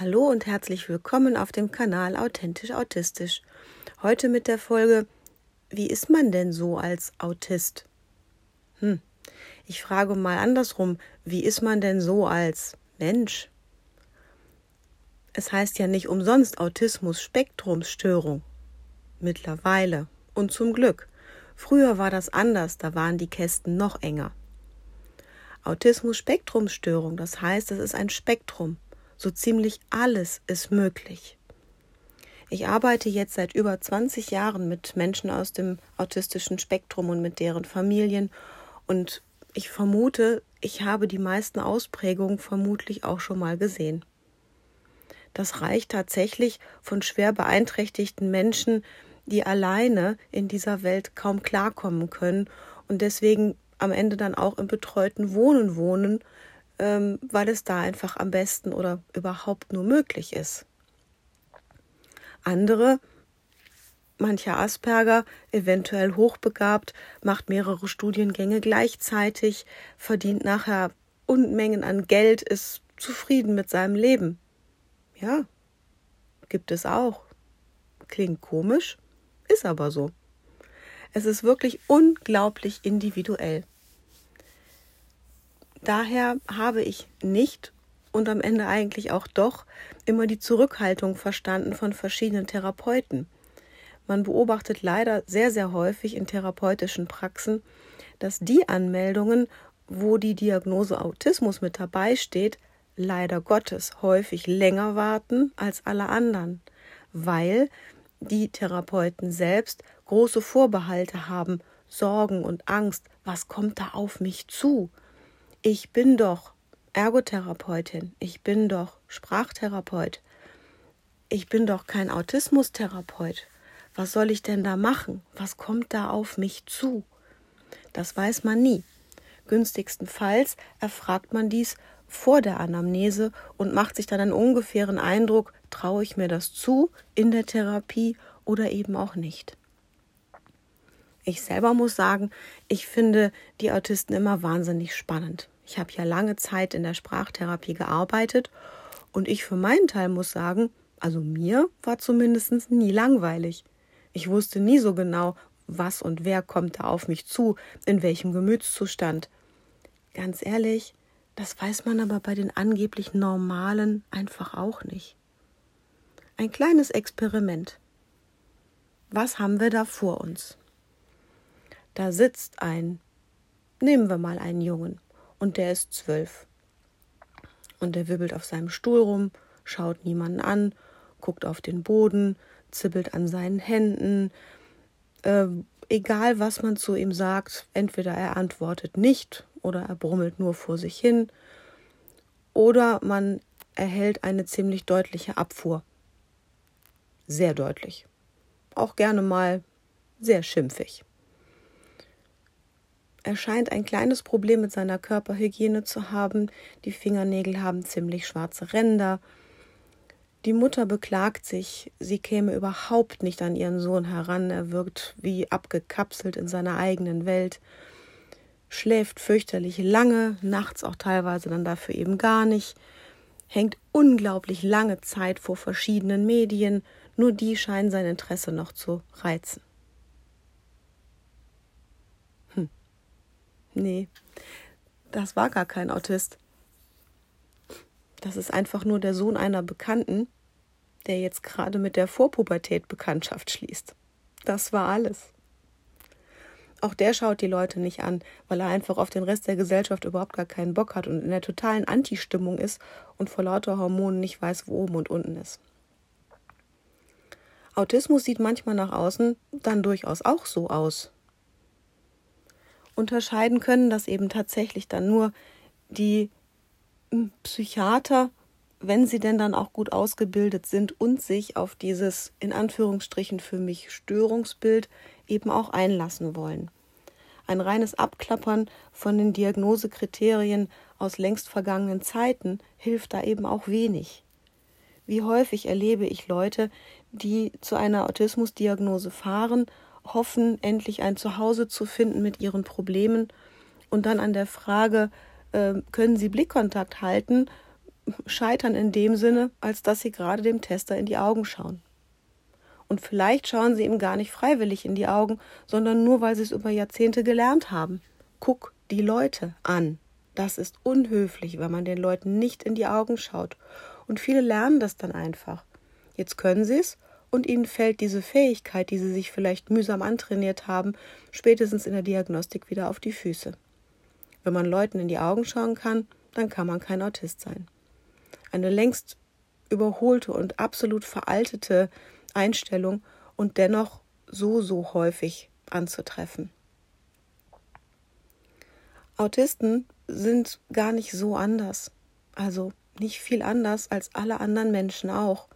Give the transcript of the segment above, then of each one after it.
Hallo und herzlich willkommen auf dem Kanal Authentisch Autistisch. Heute mit der Folge Wie ist man denn so als Autist? Hm, ich frage mal andersrum, wie ist man denn so als Mensch? Es heißt ja nicht umsonst Autismus-Spektrumsstörung. Mittlerweile und zum Glück. Früher war das anders, da waren die Kästen noch enger. Autismus-Spektrumsstörung, das heißt, es ist ein Spektrum so ziemlich alles ist möglich. Ich arbeite jetzt seit über 20 Jahren mit Menschen aus dem autistischen Spektrum und mit deren Familien und ich vermute, ich habe die meisten Ausprägungen vermutlich auch schon mal gesehen. Das reicht tatsächlich von schwer beeinträchtigten Menschen, die alleine in dieser Welt kaum klarkommen können und deswegen am Ende dann auch im betreuten Wohnen wohnen ähm, weil es da einfach am besten oder überhaupt nur möglich ist. Andere, mancher Asperger, eventuell hochbegabt, macht mehrere Studiengänge gleichzeitig, verdient nachher Unmengen an Geld, ist zufrieden mit seinem Leben. Ja, gibt es auch. Klingt komisch, ist aber so. Es ist wirklich unglaublich individuell. Daher habe ich nicht und am Ende eigentlich auch doch immer die Zurückhaltung verstanden von verschiedenen Therapeuten. Man beobachtet leider sehr, sehr häufig in therapeutischen Praxen, dass die Anmeldungen, wo die Diagnose Autismus mit dabei steht, leider Gottes häufig länger warten als alle anderen, weil die Therapeuten selbst große Vorbehalte haben, Sorgen und Angst, was kommt da auf mich zu? Ich bin doch Ergotherapeutin, ich bin doch Sprachtherapeut, ich bin doch kein Autismustherapeut. Was soll ich denn da machen? Was kommt da auf mich zu? Das weiß man nie. Günstigstenfalls erfragt man dies vor der Anamnese und macht sich dann einen ungefähren Eindruck, traue ich mir das zu in der Therapie oder eben auch nicht. Ich selber muss sagen, ich finde die Autisten immer wahnsinnig spannend. Ich habe ja lange Zeit in der Sprachtherapie gearbeitet und ich für meinen Teil muss sagen, also mir war zumindest nie langweilig. Ich wusste nie so genau, was und wer kommt da auf mich zu, in welchem Gemütszustand. Ganz ehrlich, das weiß man aber bei den angeblich Normalen einfach auch nicht. Ein kleines Experiment. Was haben wir da vor uns? Da sitzt ein, nehmen wir mal einen Jungen, und der ist zwölf. Und der wibbelt auf seinem Stuhl rum, schaut niemanden an, guckt auf den Boden, zippelt an seinen Händen. Äh, egal, was man zu ihm sagt, entweder er antwortet nicht oder er brummelt nur vor sich hin oder man erhält eine ziemlich deutliche Abfuhr. Sehr deutlich. Auch gerne mal sehr schimpfig. Er scheint ein kleines Problem mit seiner Körperhygiene zu haben. Die Fingernägel haben ziemlich schwarze Ränder. Die Mutter beklagt sich, sie käme überhaupt nicht an ihren Sohn heran. Er wirkt wie abgekapselt in seiner eigenen Welt, schläft fürchterlich lange, nachts auch teilweise dann dafür eben gar nicht, hängt unglaublich lange Zeit vor verschiedenen Medien, nur die scheinen sein Interesse noch zu reizen. Nee, das war gar kein Autist. Das ist einfach nur der Sohn einer Bekannten, der jetzt gerade mit der Vorpubertät Bekanntschaft schließt. Das war alles. Auch der schaut die Leute nicht an, weil er einfach auf den Rest der Gesellschaft überhaupt gar keinen Bock hat und in der totalen Anti-Stimmung ist und vor lauter Hormonen nicht weiß, wo oben und unten ist. Autismus sieht manchmal nach außen dann durchaus auch so aus unterscheiden können, dass eben tatsächlich dann nur die hm, Psychiater, wenn sie denn dann auch gut ausgebildet sind und sich auf dieses in Anführungsstrichen für mich Störungsbild eben auch einlassen wollen. Ein reines Abklappern von den Diagnosekriterien aus längst vergangenen Zeiten hilft da eben auch wenig. Wie häufig erlebe ich Leute, die zu einer Autismusdiagnose fahren hoffen, endlich ein Zuhause zu finden mit ihren Problemen und dann an der Frage, äh, können Sie Blickkontakt halten, scheitern in dem Sinne, als dass sie gerade dem Tester in die Augen schauen. Und vielleicht schauen sie ihm gar nicht freiwillig in die Augen, sondern nur, weil sie es über Jahrzehnte gelernt haben. Guck die Leute an. Das ist unhöflich, wenn man den Leuten nicht in die Augen schaut. Und viele lernen das dann einfach. Jetzt können sie es und ihnen fällt diese Fähigkeit, die sie sich vielleicht mühsam antrainiert haben, spätestens in der Diagnostik wieder auf die Füße. Wenn man Leuten in die Augen schauen kann, dann kann man kein Autist sein. Eine längst überholte und absolut veraltete Einstellung und dennoch so, so häufig anzutreffen. Autisten sind gar nicht so anders, also nicht viel anders als alle anderen Menschen auch.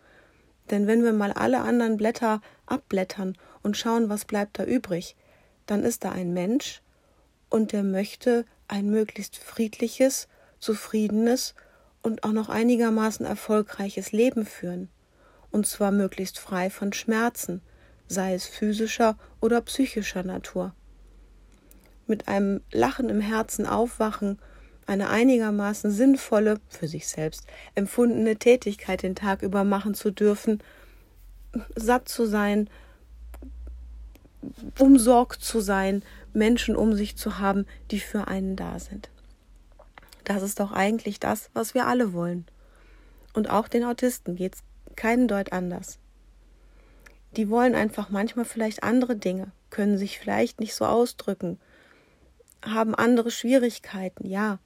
Denn wenn wir mal alle anderen Blätter abblättern und schauen, was bleibt da übrig, dann ist da ein Mensch und der möchte ein möglichst friedliches, zufriedenes und auch noch einigermaßen erfolgreiches Leben führen, und zwar möglichst frei von Schmerzen, sei es physischer oder psychischer Natur. Mit einem Lachen im Herzen aufwachen, eine einigermaßen sinnvolle, für sich selbst empfundene Tätigkeit den Tag über machen zu dürfen, satt zu sein, umsorgt zu sein, Menschen um sich zu haben, die für einen da sind. Das ist doch eigentlich das, was wir alle wollen. Und auch den Autisten geht es keinen Deut anders. Die wollen einfach manchmal vielleicht andere Dinge, können sich vielleicht nicht so ausdrücken, haben andere Schwierigkeiten, ja.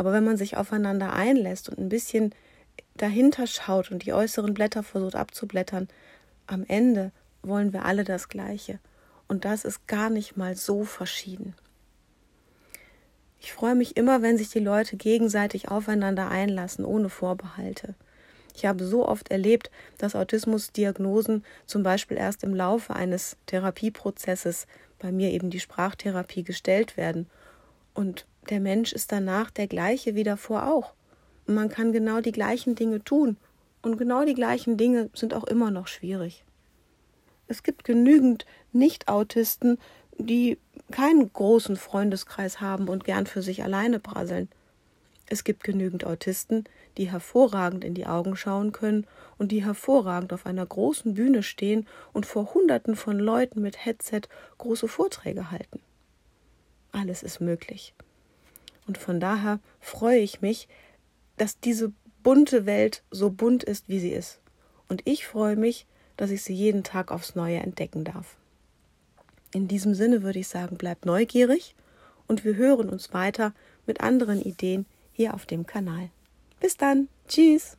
Aber wenn man sich aufeinander einlässt und ein bisschen dahinter schaut und die äußeren Blätter versucht abzublättern, am Ende wollen wir alle das Gleiche. Und das ist gar nicht mal so verschieden. Ich freue mich immer, wenn sich die Leute gegenseitig aufeinander einlassen, ohne Vorbehalte. Ich habe so oft erlebt, dass Autismusdiagnosen zum Beispiel erst im Laufe eines Therapieprozesses, bei mir eben die Sprachtherapie, gestellt werden. Und der Mensch ist danach der gleiche wie davor auch. Und man kann genau die gleichen Dinge tun. Und genau die gleichen Dinge sind auch immer noch schwierig. Es gibt genügend Nicht-Autisten, die keinen großen Freundeskreis haben und gern für sich alleine prasseln. Es gibt genügend Autisten, die hervorragend in die Augen schauen können und die hervorragend auf einer großen Bühne stehen und vor Hunderten von Leuten mit Headset große Vorträge halten. Alles ist möglich. Und von daher freue ich mich, dass diese bunte Welt so bunt ist, wie sie ist. Und ich freue mich, dass ich sie jeden Tag aufs Neue entdecken darf. In diesem Sinne würde ich sagen, bleibt neugierig und wir hören uns weiter mit anderen Ideen hier auf dem Kanal. Bis dann, tschüss.